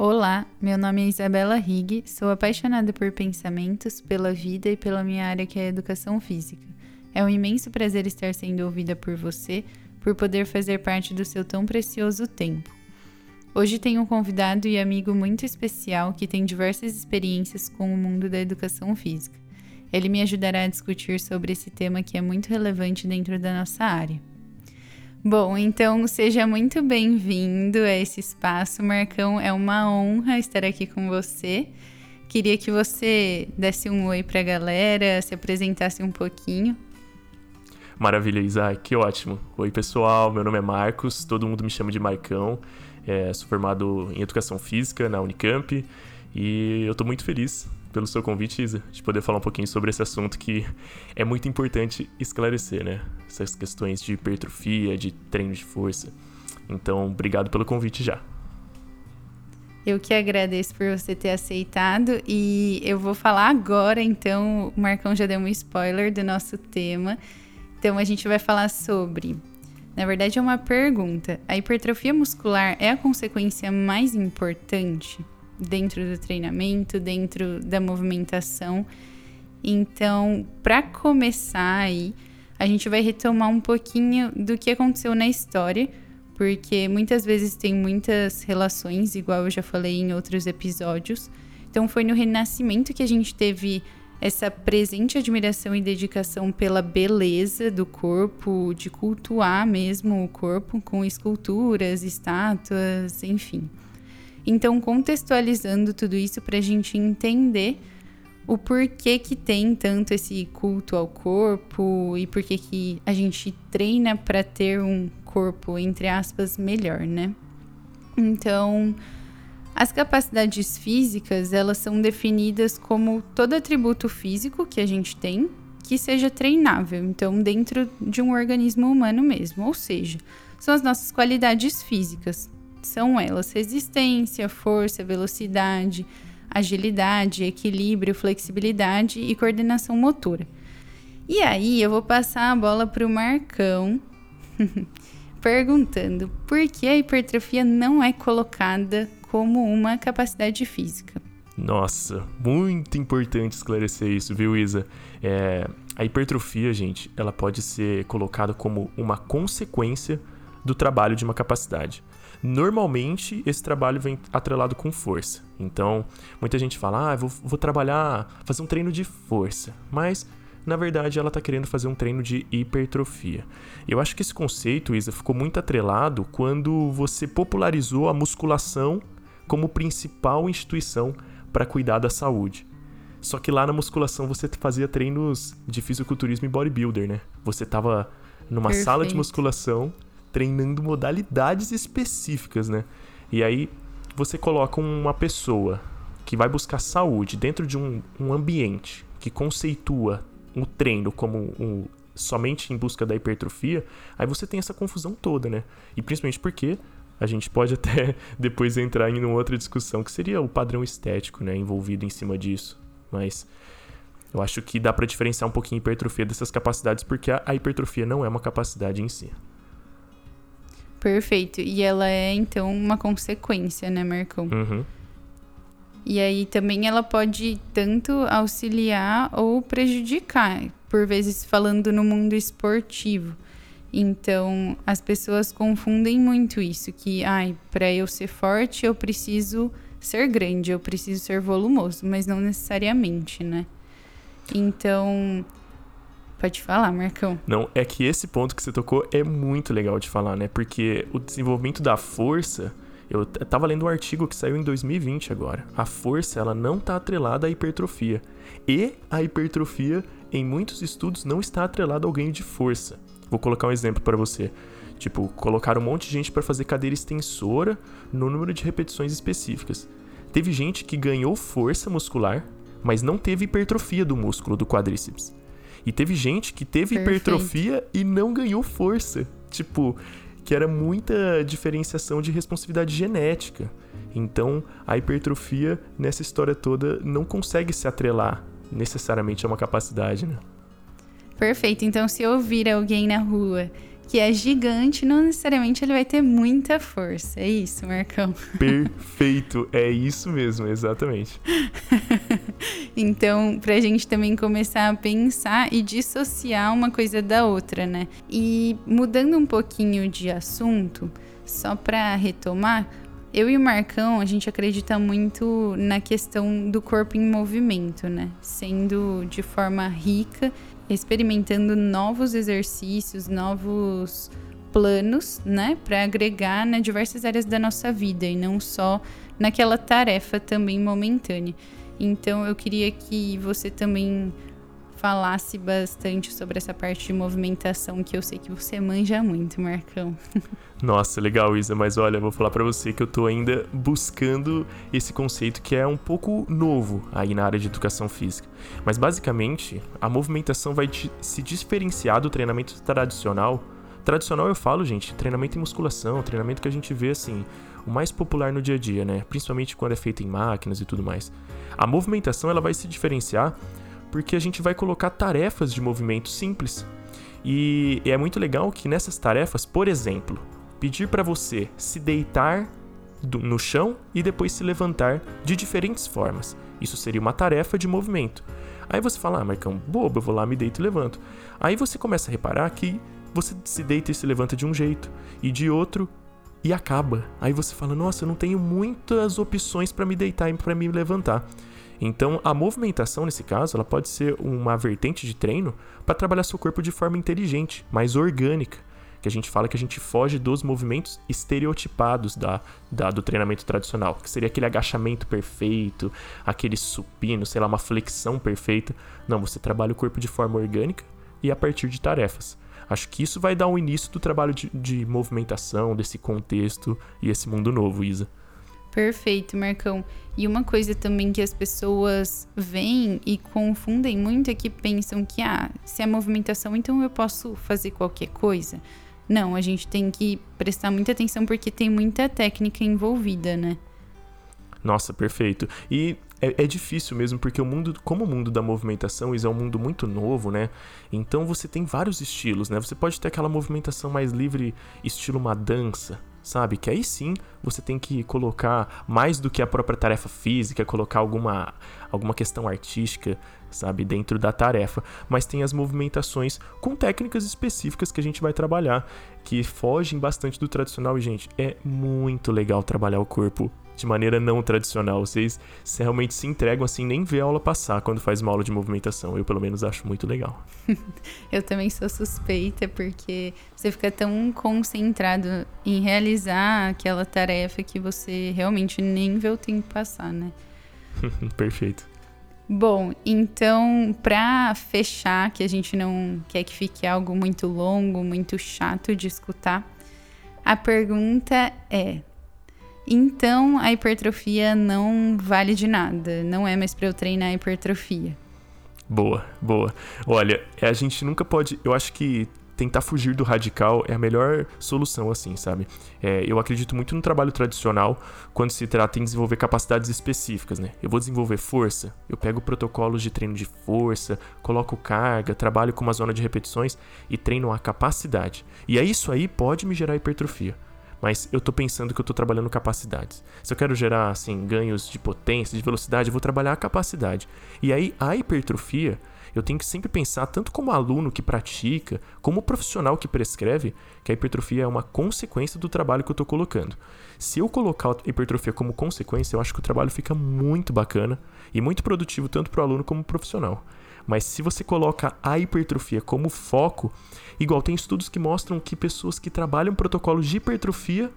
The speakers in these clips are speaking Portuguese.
Olá, meu nome é Isabela Rigg, sou apaixonada por pensamentos, pela vida e pela minha área que é a educação física. É um imenso prazer estar sendo ouvida por você, por poder fazer parte do seu tão precioso tempo. Hoje tenho um convidado e amigo muito especial que tem diversas experiências com o mundo da educação física. Ele me ajudará a discutir sobre esse tema que é muito relevante dentro da nossa área. Bom, então seja muito bem-vindo a esse espaço, Marcão. É uma honra estar aqui com você. Queria que você desse um oi para a galera, se apresentasse um pouquinho. Maravilha, Isaac, que ótimo. Oi, pessoal, meu nome é Marcos, todo mundo me chama de Marcão. É, sou formado em Educação Física na Unicamp e eu estou muito feliz pelo seu convite, Isa, de poder falar um pouquinho sobre esse assunto que é muito importante esclarecer, né? Essas questões de hipertrofia, de treino de força. Então, obrigado pelo convite já. Eu que agradeço por você ter aceitado e eu vou falar agora, então, o Marcão já deu um spoiler do nosso tema. Então, a gente vai falar sobre. Na verdade, é uma pergunta. A hipertrofia muscular é a consequência mais importante? Dentro do treinamento, dentro da movimentação. Então, para começar aí, a gente vai retomar um pouquinho do que aconteceu na história, porque muitas vezes tem muitas relações, igual eu já falei em outros episódios. Então, foi no Renascimento que a gente teve essa presente admiração e dedicação pela beleza do corpo, de cultuar mesmo o corpo com esculturas, estátuas, enfim. Então, contextualizando tudo isso para a gente entender o porquê que tem tanto esse culto ao corpo e porquê que a gente treina para ter um corpo, entre aspas, melhor, né? Então, as capacidades físicas, elas são definidas como todo atributo físico que a gente tem que seja treinável, então dentro de um organismo humano mesmo, ou seja, são as nossas qualidades físicas, são elas resistência, força, velocidade, agilidade, equilíbrio, flexibilidade e coordenação motora. E aí eu vou passar a bola para o Marcão, perguntando por que a hipertrofia não é colocada como uma capacidade física. Nossa, muito importante esclarecer isso, viu, Isa? É, a hipertrofia, gente, ela pode ser colocada como uma consequência do trabalho de uma capacidade. Normalmente, esse trabalho vem atrelado com força. Então, muita gente fala, ah, vou, vou trabalhar, fazer um treino de força. Mas, na verdade, ela está querendo fazer um treino de hipertrofia. Eu acho que esse conceito, Isa, ficou muito atrelado quando você popularizou a musculação como principal instituição para cuidar da saúde. Só que lá na musculação você fazia treinos de fisiculturismo e bodybuilder, né? Você tava numa Perfeito. sala de musculação treinando modalidades específicas, né? E aí você coloca uma pessoa que vai buscar saúde dentro de um, um ambiente que conceitua o treino como um, somente em busca da hipertrofia, aí você tem essa confusão toda, né? E principalmente porque a gente pode até depois entrar em uma outra discussão que seria o padrão estético, né, envolvido em cima disso. Mas eu acho que dá para diferenciar um pouquinho a hipertrofia dessas capacidades porque a hipertrofia não é uma capacidade em si. Perfeito. E ela é, então, uma consequência, né, Marcão? Uhum. E aí também ela pode tanto auxiliar ou prejudicar, por vezes falando no mundo esportivo. Então, as pessoas confundem muito isso, que, ai, para eu ser forte, eu preciso ser grande, eu preciso ser volumoso, mas não necessariamente, né? Então, Pode falar, Marcão. Não, é que esse ponto que você tocou é muito legal de falar, né? Porque o desenvolvimento da força. Eu tava lendo um artigo que saiu em 2020 agora. A força, ela não está atrelada à hipertrofia. E a hipertrofia, em muitos estudos, não está atrelada ao ganho de força. Vou colocar um exemplo para você. Tipo, colocar um monte de gente para fazer cadeira extensora no número de repetições específicas. Teve gente que ganhou força muscular, mas não teve hipertrofia do músculo do quadríceps. E teve gente que teve Perfeito. hipertrofia e não ganhou força. Tipo, que era muita diferenciação de responsividade genética. Então, a hipertrofia nessa história toda não consegue se atrelar necessariamente a uma capacidade, né? Perfeito. Então, se eu ouvir alguém na rua que é gigante, não necessariamente ele vai ter muita força. É isso, Marcão? Perfeito, é isso mesmo, exatamente. então, pra gente também começar a pensar e dissociar uma coisa da outra, né? E mudando um pouquinho de assunto, só para retomar, eu e o Marcão, a gente acredita muito na questão do corpo em movimento, né? Sendo de forma rica, experimentando novos exercícios, novos planos, né, para agregar nas diversas áreas da nossa vida e não só naquela tarefa também momentânea. Então eu queria que você também falasse bastante sobre essa parte de movimentação que eu sei que você manja muito, Marcão. Nossa, legal, Isa, mas olha, vou falar para você que eu tô ainda buscando esse conceito que é um pouco novo aí na área de educação física. Mas basicamente, a movimentação vai se diferenciar do treinamento tradicional. Tradicional eu falo, gente, treinamento em musculação, treinamento que a gente vê assim, o mais popular no dia a dia, né? Principalmente quando é feito em máquinas e tudo mais. A movimentação ela vai se diferenciar porque a gente vai colocar tarefas de movimento simples. E é muito legal que nessas tarefas, por exemplo, pedir para você se deitar no chão e depois se levantar de diferentes formas. Isso seria uma tarefa de movimento. Aí você fala, ah, Marcão, bobo, eu vou lá, me deito e levanto. Aí você começa a reparar que você se deita e se levanta de um jeito e de outro e acaba. Aí você fala, nossa, eu não tenho muitas opções para me deitar e para me levantar. Então, a movimentação nesse caso, ela pode ser uma vertente de treino para trabalhar seu corpo de forma inteligente, mais orgânica, que a gente fala que a gente foge dos movimentos estereotipados da, da, do treinamento tradicional, que seria aquele agachamento perfeito, aquele supino, sei lá, uma flexão perfeita. Não, você trabalha o corpo de forma orgânica e a partir de tarefas. Acho que isso vai dar o um início do trabalho de, de movimentação, desse contexto e esse mundo novo, Isa. Perfeito, Marcão. E uma coisa também que as pessoas veem e confundem muito é que pensam que, ah, se é movimentação, então eu posso fazer qualquer coisa. Não, a gente tem que prestar muita atenção porque tem muita técnica envolvida, né? Nossa, perfeito. E é, é, difícil mesmo, porque o mundo, como o mundo da movimentação é um mundo muito novo, né? Então você tem vários estilos, né? Você pode ter aquela movimentação mais livre, estilo uma dança, sabe? Que aí sim você tem que colocar mais do que a própria tarefa física, colocar alguma, alguma questão artística, sabe, dentro da tarefa. Mas tem as movimentações com técnicas específicas que a gente vai trabalhar, que fogem bastante do tradicional. E, gente, é muito legal trabalhar o corpo de maneira não tradicional. Vocês realmente se entregam assim, nem vê a aula passar quando faz uma aula de movimentação. Eu, pelo menos, acho muito legal. eu também sou suspeita, porque você fica tão concentrado em realizar aquela tarefa que você realmente nem vê o tempo passar, né? Perfeito. Bom, então, para fechar, que a gente não quer que fique algo muito longo, muito chato de escutar, a pergunta é: então a hipertrofia não vale de nada, não é mais para eu treinar a hipertrofia. Boa, boa. Olha, a gente nunca pode. Eu acho que tentar fugir do radical é a melhor solução, assim, sabe? É, eu acredito muito no trabalho tradicional quando se trata em desenvolver capacidades específicas, né? Eu vou desenvolver força, eu pego protocolos de treino de força, coloco carga, trabalho com uma zona de repetições e treino a capacidade. E é isso aí pode me gerar hipertrofia mas eu tô pensando que eu tô trabalhando capacidades. Se eu quero gerar assim ganhos de potência, de velocidade, eu vou trabalhar a capacidade. E aí a hipertrofia, eu tenho que sempre pensar tanto como aluno que pratica, como profissional que prescreve, que a hipertrofia é uma consequência do trabalho que eu tô colocando. Se eu colocar a hipertrofia como consequência, eu acho que o trabalho fica muito bacana e muito produtivo tanto para o aluno como para o profissional. Mas se você coloca a hipertrofia como foco, igual tem estudos que mostram que pessoas que trabalham protocolos de hipertrofia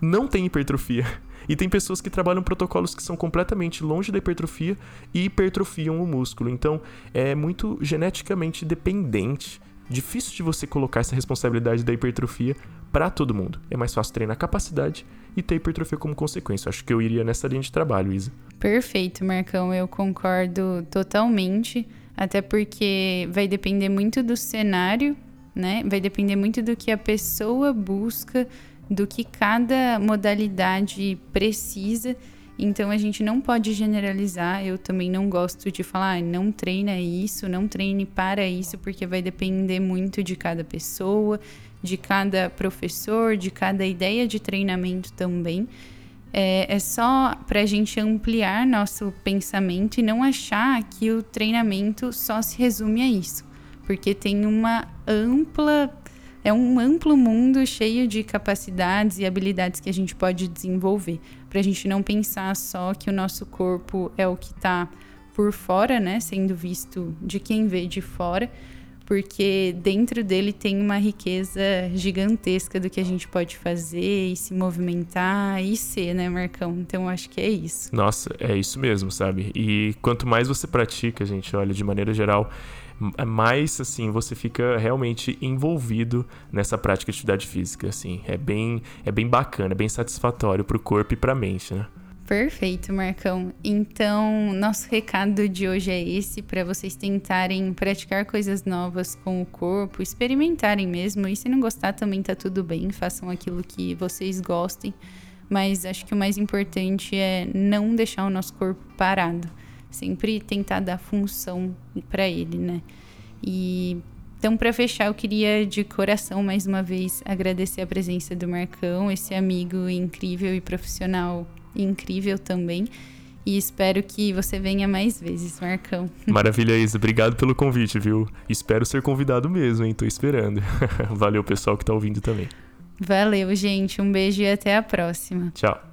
não têm hipertrofia. E tem pessoas que trabalham protocolos que são completamente longe da hipertrofia e hipertrofiam o músculo. Então é muito geneticamente dependente. Difícil de você colocar essa responsabilidade da hipertrofia para todo mundo. É mais fácil treinar capacidade e ter hipertrofia como consequência. Acho que eu iria nessa linha de trabalho, Isa. Perfeito, Marcão. Eu concordo totalmente até porque vai depender muito do cenário, né? Vai depender muito do que a pessoa busca, do que cada modalidade precisa. Então a gente não pode generalizar. Eu também não gosto de falar, ah, não treina isso, não treine para isso, porque vai depender muito de cada pessoa, de cada professor, de cada ideia de treinamento também. É, é só para a gente ampliar nosso pensamento e não achar que o treinamento só se resume a isso, porque tem uma ampla é um amplo mundo cheio de capacidades e habilidades que a gente pode desenvolver, para a gente não pensar só que o nosso corpo é o que está por fora, né, sendo visto de quem vê de fora, porque dentro dele tem uma riqueza gigantesca do que a gente pode fazer e se movimentar e ser, né, Marcão? Então acho que é isso. Nossa, é isso mesmo, sabe? E quanto mais você pratica, gente, olha, de maneira geral, mais assim você fica realmente envolvido nessa prática de atividade física, assim. É bem é bem bacana, é bem satisfatório para o corpo e para a mente, né? Perfeito, Marcão. Então, nosso recado de hoje é esse para vocês tentarem praticar coisas novas com o corpo, experimentarem mesmo. E se não gostar também tá tudo bem, façam aquilo que vocês gostem. Mas acho que o mais importante é não deixar o nosso corpo parado, sempre tentar dar função para ele, né? E então, para fechar, eu queria de coração mais uma vez agradecer a presença do Marcão, esse amigo incrível e profissional incrível também. E espero que você venha mais vezes, Marcão. Maravilha, Isa. Obrigado pelo convite, viu? Espero ser convidado mesmo, hein? Tô esperando. Valeu, pessoal que tá ouvindo também. Valeu, gente. Um beijo e até a próxima. Tchau.